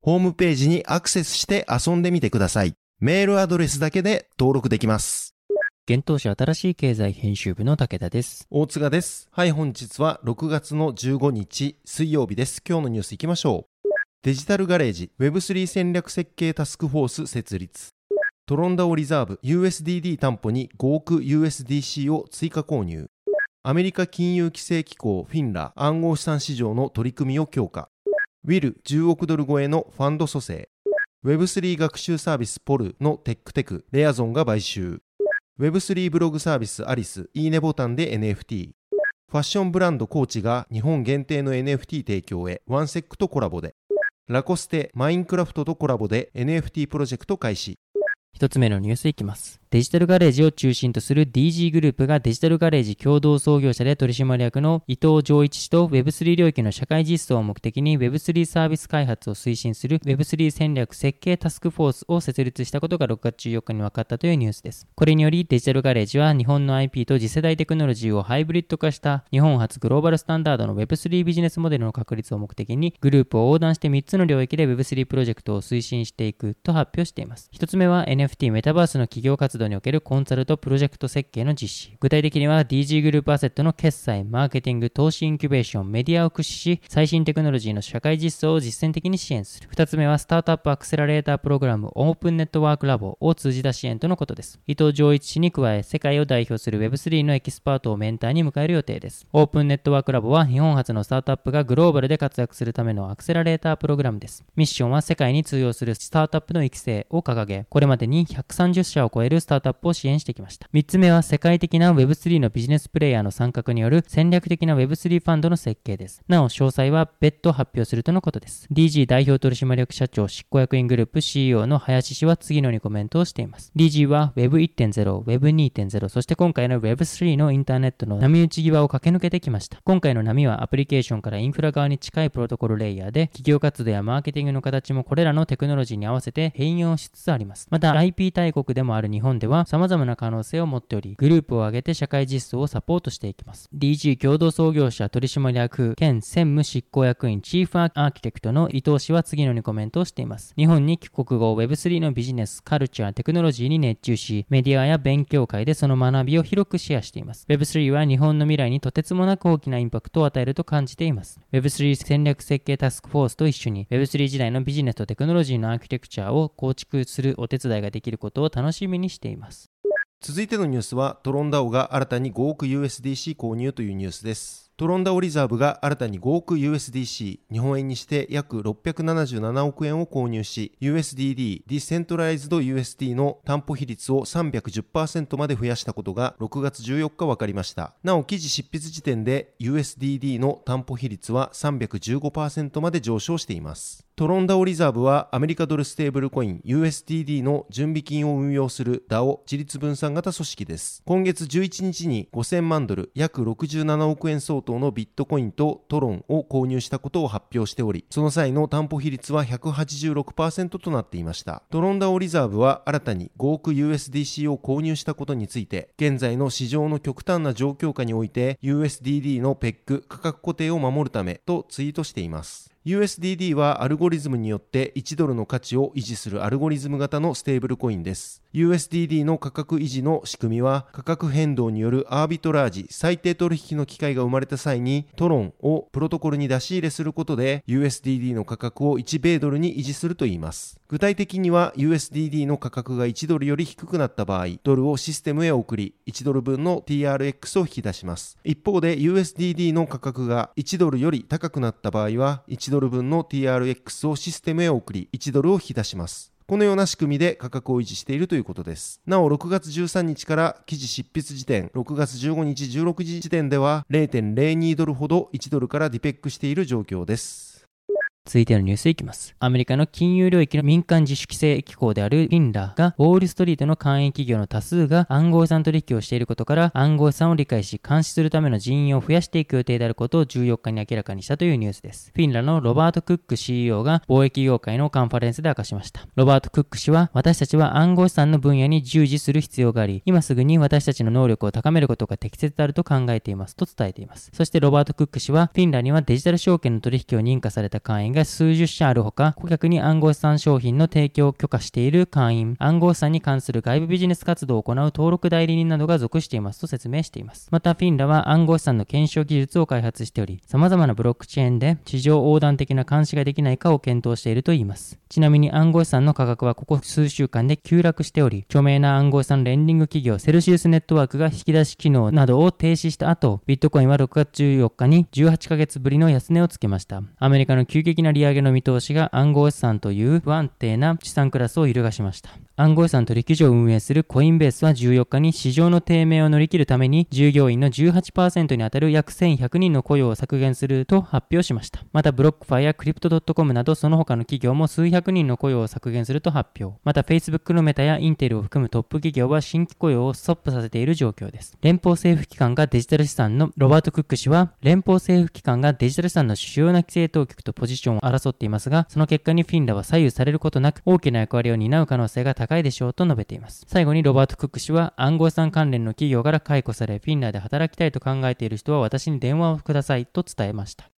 ホームページにアクセスして遊んでみてください。メールアドレスだけで登録できます。現当社新しい経済編集部の武田です。大塚です。はい、本日は6月の15日水曜日です。今日のニュース行きましょう。デジタルガレージ Web3 戦略設計タスクフォース設立。トロンダオリザーブ USDD 担保に5億 USDC を追加購入。アメリカ金融規制機構フィンラ暗号資産市場の取り組みを強化。ウィル10億ドル超えのファンド組成。Web3 学習サービスポルのテックテクレアゾンが買収。Web3 ブログサービスアリスいいねボタンで NFT。ファッションブランドコーチが日本限定の NFT 提供へワンセックとコラボで。ラコステマインクラフトとコラボで NFT プロジェクト開始。一つ目のニュースいきます。デジタルガレージを中心とする DG グループがデジタルガレージ共同創業者で取締役の伊藤穰一氏と Web3 領域の社会実装を目的に Web3 サービス開発を推進する Web3 戦略設計タスクフォースを設立したことが6月14日に分かったというニュースです。これによりデジタルガレージは日本の IP と次世代テクノロジーをハイブリッド化した日本初グローバルスタンダードの Web3 ビジネスモデルの確立を目的にグループを横断して3つの領域で Web3 プロジェクトを推進していくと発表しています。1つ目は NFT メタバースの企業活動におけるコンサルとプロジェクト設計の実施。具体的には DG グループアセットの決済、マーケティング、投資インキュベーション、メディアを駆使し、最新テクノロジーの社会実装を実践的に支援する。2つ目はスタートアップアクセラレータープログラムオープンネットワークラボを通じた支援とのことです。伊藤穰一氏に加え、世界を代表する Web3 のエキスパートをメンターに迎える予定です。オープンネットワークラボは日本初のスタートアップがグローバルで活躍するためのアクセラレータープログラムです。ミッションは世界に通用するスタートアップの育成を掲げ、これまでに130社を超えるスタートアップを支援してきました。3つ目は世界的な Web3 のビジネスプレイヤーの参画による戦略的な Web3 ファンドの設計です。なお、詳細は別途発表するとのことです。DG 代表取締役社長執行役員グループ CEO の林氏は次のようにコメントをしています。DG は Web1.0、Web2.0、そして今回の Web3 のインターネットの波打ち際を駆け抜けてきました。今回の波はアプリケーションからインフラ側に近いプロトコルレイヤーで、企業活動やマーケティングの形もこれらのテクノロジーに合わせて変容しつつあります。また、IP 大国でもある日本では様々な可能性を持っており、グループを挙げて社会実装をサポートしていきます。DG 共同創業者取締役兼専務執行役員チーフアーキテクトの伊藤氏は次のようにコメントをしています。日本に帰国後 Web3 のビジネス、カルチャー、テクノロジーに熱中し、メディアや勉強会でその学びを広くシェアしています。Web3 は日本の未来にとてつもなく大きなインパクトを与えると感じています。Web3 戦略設計タスクフォースと一緒に Web3 時代のビジネスとテクノロジーのアーキテクチャを構築するお手伝いができることを楽しみにしています。続いてのニュースはトロンダオが新たに5億 USDC 購入というニュースです。トロンダオリザーブが新たに5億 USDC、日本円にして約677億円を購入し、USDD、ディセントライズド USD の担保比率を310%まで増やしたことが6月14日分かりました。なお、記事執筆時点で USDD の担保比率は315%まで上昇しています。トロンダオリザーブはアメリカドルステーブルコイン USDD の準備金を運用する DAO 自立分散型組織です。今月11日に5000万ドル約67億円相当のビットコインとトロンを購入したことを発表しており、その際の担保比率は186%となっていました。トロンダオリザーブは新たに5億 USDC を購入したことについて、現在の市場の極端な状況下において USDD の PEC 価格固定を守るためとツイートしています。USDD はアルゴリズムによって1ドルの価値を維持するアルゴリズム型のステーブルコインです。USDD の価格維持の仕組みは価格変動によるアービトラージ最低取引の機会が生まれた際にトロンをプロトコルに出し入れすることで USDD の価格を1米ドルに維持するといいます。具体的には USDD の価格が1ドルより低くなった場合、ドルをシステムへ送り1ドル分の TRX を引き出します。一方で USDD の価格が1ドルより高くなった場合は1ドルドル分の TRX をシステムへ送り1ドルを引き出します。このような仕組みで価格を維持しているということです。なお、6月13日から記事執筆時点、6月15日16時時点では0.02ドルほど1ドルからディペックしている状況です。続いてのニュースいきます。アメリカの金融領域の民間自主規制機構であるフィンラーが、ウォールストリートの会員企業の多数が暗号資産取引をしていることから、暗号資産を理解し、監視するための人員を増やしていく予定であることを14日に明らかにしたというニュースです。フィンラのロバート・クック CEO が貿易業界のカンファレンスで明かしました。ロバート・クック氏は、私たちは暗号資産の分野に従事する必要があり、今すぐに私たちの能力を高めることが適切であると考えていますと伝えています。そしてロバート・クック氏は、フィンラにはデジタル証券の取引を認可された会員が数十社あるほか、顧客に暗号資産商品の提供を許可している会員、暗号資産に関する外部ビジネス活動を行う登録代理人などが属していますと説明しています。また、フィンラは暗号資産の検証技術を開発しており、様々なブロックチェーンで市場横断的な監視ができないかを検討しているといいます。ちなみに暗号資産の価格はここ数週間で急落しており、著名な暗号資産レンディング企業セルシウスネットワークが引き出し機能などを停止した後、ビットコインは6月14日に18ヶ月ぶりの安値をつけました。アメリカの急激な利上げの見通しが暗号資産という不安定な資産クラスを揺るがしました。暗号資産取引所を運営するコインベースは14日に市場の低迷を乗り切るために従業員の18%に当たる約1100人の雇用を削減すると発表しました。またブロックファイやクリプト .com などその他の企業も数百人の雇用を削減すると発表。また Facebook のメタやインテルを含むトップ企業は新規雇用をストップさせている状況です。連邦政府機関がデジタル資産のロバート・クック氏は連邦政府機関がデジタル資産の主要な規制当局とポジションを争っていますが、その結果にフィンラは左右されることなく大きな役割を担う可能性が高いいでしょうと述べています。最後にロバート・クック氏は暗号資産関連の企業から解雇され、フィンランドで働きたいと考えている人は私に電話をくださいと伝えました。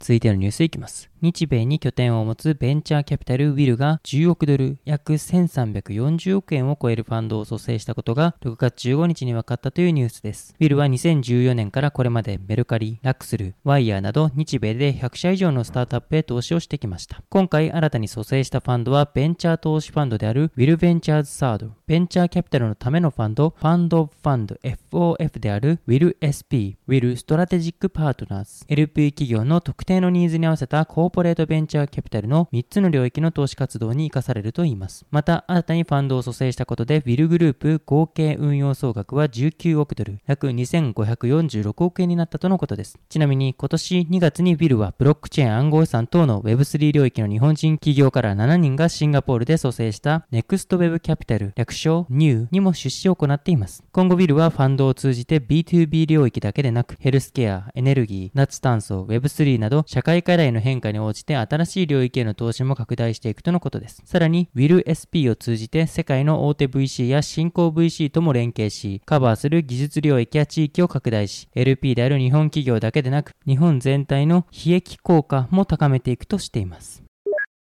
続いてのニュースいきます。日米に拠点を持つベンチャーキャピタルウィルが10億ドル約1340億円を超えるファンドを蘇生したことが6月15日に分かったというニュースです。ウィルは2014年からこれまでメルカリ、ラクスル、ワイヤーなど日米で100社以上のスタートアップへ投資をしてきました。今回新たに組成したファンドはベンチャー投資ファンドであるウィルベンチャーズサード、ベンチャーキャピタルのためのファンド、ファンドファンド FOF であるウィル SP、ウィルストラテジックパートナーズ、LP 企業の特定のニーズに合わせたコーポレートベンチャーキャピタルの3つの領域の投資活動に活かされるといいます。また、新たにファンドを組成したことで、ウィルグループ合計運用総額は19億ドル、約2546億円になったとのことです。ちなみに、今年2月にウィルはブロックチェーン暗号資産等の Web3 領域の日本人企業から7人がシンガポールで組成した NextWeb Capital 略称 NEW にも出資を行っています。今後ウィルはファンドを通じて B2B 領域だけでなく、ヘルスケア、エネルギー、脱炭素、Web3 などど、社会課題の変化に応じて新しい領域への投資も拡大していくとのことです。さらに、WillSP を通じて世界の大手 VC や新興 VC とも連携し、カバーする技術領域や地域を拡大し、LP である日本企業だけでなく、日本全体の非益効果も高めていくとしています。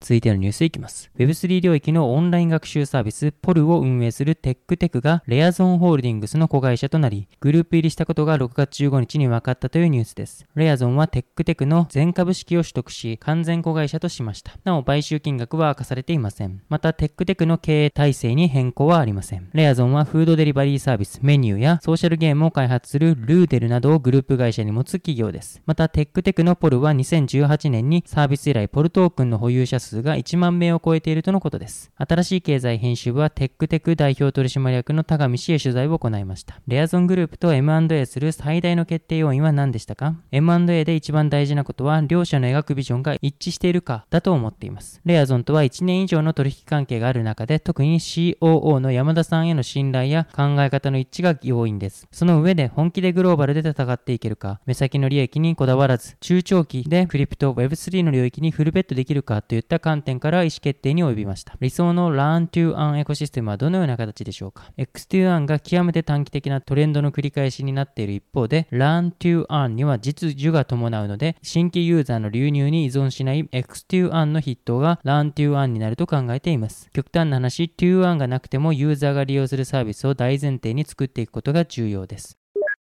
続いてのニュースいきます。Web3 領域のオンライン学習サービス、ポルを運営するテックテクがレアゾーンホールディングスの子会社となり、グループ入りしたことが6月15日に分かったというニュースです。レアゾーンはテックテクの全株式を取得し、完全子会社としました。なお、買収金額は明かされていません。また、テックテクの経営体制に変更はありません。レアゾーンはフードデリバリーサービス、メニューやソーシャルゲームを開発するルーデルなどをグループ会社に持つ企業です。また、テックテクのポルは2018年にサービス以来ポルトークンの保有者数が1万名を超えているとのことです。新しい経済編集部はテックテク代表取締役の田上氏へ取材を行いました。レアゾングループと M&A する最大の決定要因は何でしたか ?M&A で一番大事なことは両者の描くビジョンが一致しているかだと思っています。レアゾンとは1年以上の取引関係がある中で特に COO の山田さんへの信頼や考え方の一致が要因です。その上で本気でグローバルで戦っていけるか、目先の利益にこだわらず、中長期でクリプト Web3 の領域にフルベットできるかといった観点から意思決定に及びました。理想の Learn to Earn エコシステムはどのような形でしょうか ?X2Earn が極めて短期的なトレンドの繰り返しになっている一方で、Learn to Earn には実需が伴うので、新規ユーザーの流入に依存しない X2Earn の筆頭が Learn to Earn になると考えています。極端な話、2Earn がなくてもユーザーが利用するサービスを大前提に作っていくことが重要です。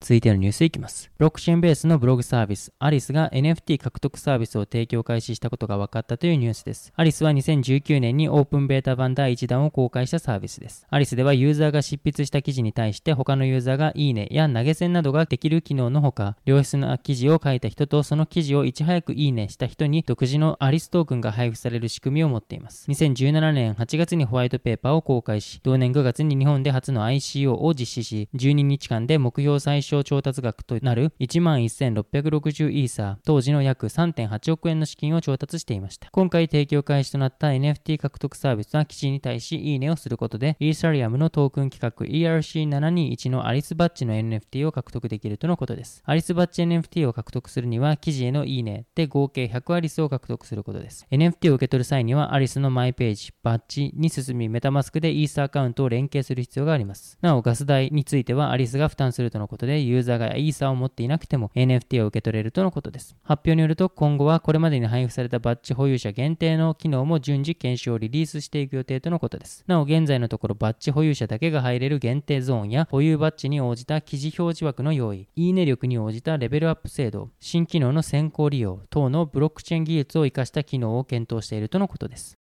続いてのニュースいきます。ブロックチェーンベースのブログサービス、アリスが NFT 獲得サービスを提供開始したことが分かったというニュースです。アリスは2019年にオープンベータ版第1弾を公開したサービスです。アリスではユーザーが執筆した記事に対して他のユーザーがいいねや投げ銭などができる機能のほか、良質な記事を書いた人とその記事をいち早くいいねした人に独自のアリストークンが配布される仕組みを持っています。2017年8月にホワイトペーパーを公開し、同年9月に日本で初の ICO を実施し、12日間で目標最小調達額となる11,660イーサー、当時の約3.8億円の資金を調達していました。今回提供開始となった NFT 獲得サービスは記事に対しいいねをすることで、イーサリアムのトークン規格 ERC721 のアリスバッジの NFT を獲得できるとのことです。アリスバッジ NFT を獲得するには、記事へのいいねで合計100アリスを獲得することです。NFT を受け取る際には、アリスのマイページ、バッジに進み、メタマスクでイーサアカウントを連携する必要があります。なお、ガス代についてはアリスが負担するとのことで、ユーザーがイーサを持っていなくても NFT を受け取れるとのことです。発表によると今後はこれまでに配布されたバッジ保有者限定の機能も順次検証をリリースしていく予定とのことです。なお現在のところバッジ保有者だけが入れる限定ゾーンや保有バッジに応じた記事表示枠の用意、いいね力に応じたレベルアップ制度、新機能の先行利用等のブロックチェーン技術を活かした機能を検討しているとのことです。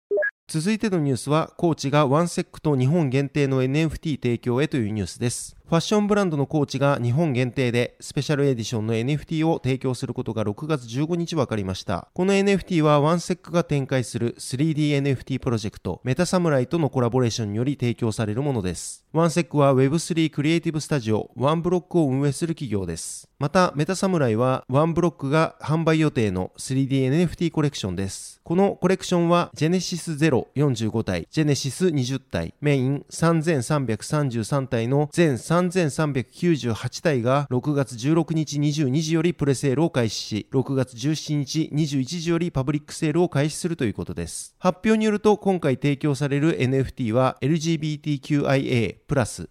続いてのニュースは、コーチがワンセックと日本限定の NFT 提供へというニュースです。ファッションブランドのコーチが日本限定でスペシャルエディションの NFT を提供することが6月15日分かりました。この NFT はワンセックが展開する 3DNFT プロジェクトメタサムライとのコラボレーションにより提供されるものです。ワンセックは Web3 クリエイティブスタジオワンブロックを運営する企業です。また、メタサムライはワンブロックが販売予定の 3DNFT コレクションです。このコレクションはジェネシス045体、ジェネシス20体、メイン3333体の全3 3398体が6月16日22時よりプレセールを開始し、6月17日21時よりパブリックセールを開始するということです。発表によると今回提供される NFT は LGBTQIA+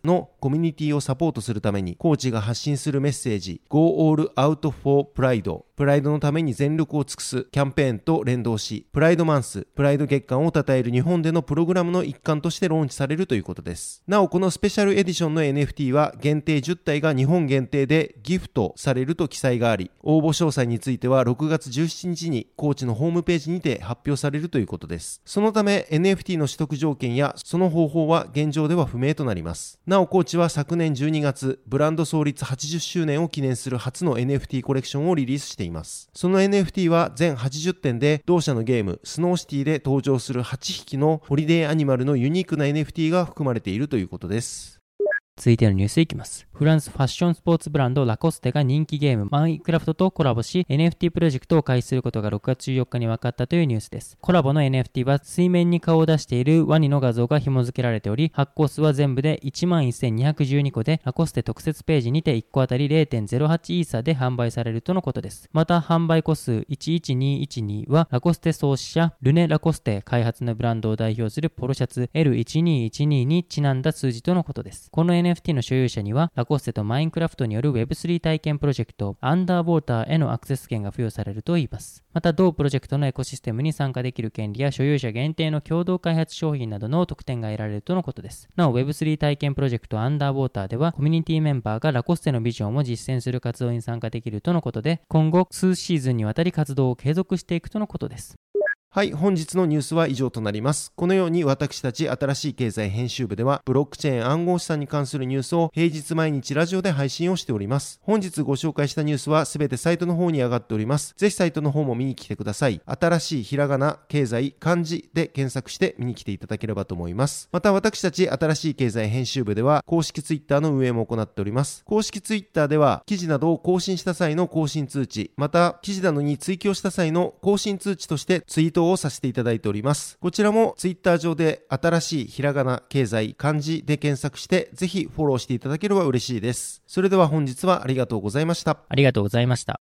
のコミュニティをサポートするためにコーチが発信するメッセージ Go All Out for Pride プライドのために全力を尽くすキャンペーンと連動し、プライドマンス、プライド月間を称える日本でのプログラムの一環としてローンチされるということです。なお、このスペシャルエディションの NFT は限定10体が日本限定でギフトされると記載があり、応募詳細については6月17日にコーチのホームページにて発表されるということです。そのため NFT の取得条件やその方法は現状では不明となります。なお、コーチは昨年12月、ブランド創立80周年を記念する初の NFT コレクションをリリースしています。その NFT は全80点で同社のゲームスノーシティで登場する8匹のホリデーアニマルのユニークな NFT が含まれているということです。続いてのニュースいきます。フランスファッションスポーツブランドラコステが人気ゲームマインクラフトとコラボし NFT プロジェクトを開始することが6月14日に分かったというニュースです。コラボの NFT は水面に顔を出しているワニの画像が紐付けられており発行数は全部で11,212個でラコステ特設ページにて1個あたり0.08イーサで販売されるとのことです。また販売個数11212はラコステ創始者ルネ・ラコステ開発のブランドを代表するポロシャツ L1212 にちなんだ数字とのことです。この NFT NFT の所有者にはラコステとマインクラフトによる Web3 体験プロジェクトアンダーウォーターへのアクセス権が付与されるといいます。また同プロジェクトのエコシステムに参加できる権利や所有者限定の共同開発商品などの特典が得られるとのことです。なお Web3 体験プロジェクトアンダーウォーターではコミュニティメンバーがラコステのビジョンを実践する活動に参加できるとのことで今後数シーズンにわたり活動を継続していくとのことです。はい、本日のニュースは以上となります。このように私たち新しい経済編集部では、ブロックチェーン暗号資産に関するニュースを平日毎日ラジオで配信をしております。本日ご紹介したニュースはすべてサイトの方に上がっております。ぜひサイトの方も見に来てください。新しいひらがな、経済、漢字で検索して見に来ていただければと思います。また私たち新しい経済編集部では、公式ツイッターの運営も行っております。公式ツイッターでは、記事などを更新した際の更新通知、また記事などに追記をした際の更新通知としてツイートをさせていただいていております。こちらもツイッター上で新しいひらがな、経済、漢字で検索して、ぜひフォローしていただければ嬉しいです。それでは本日はありがとうございました。ありがとうございました。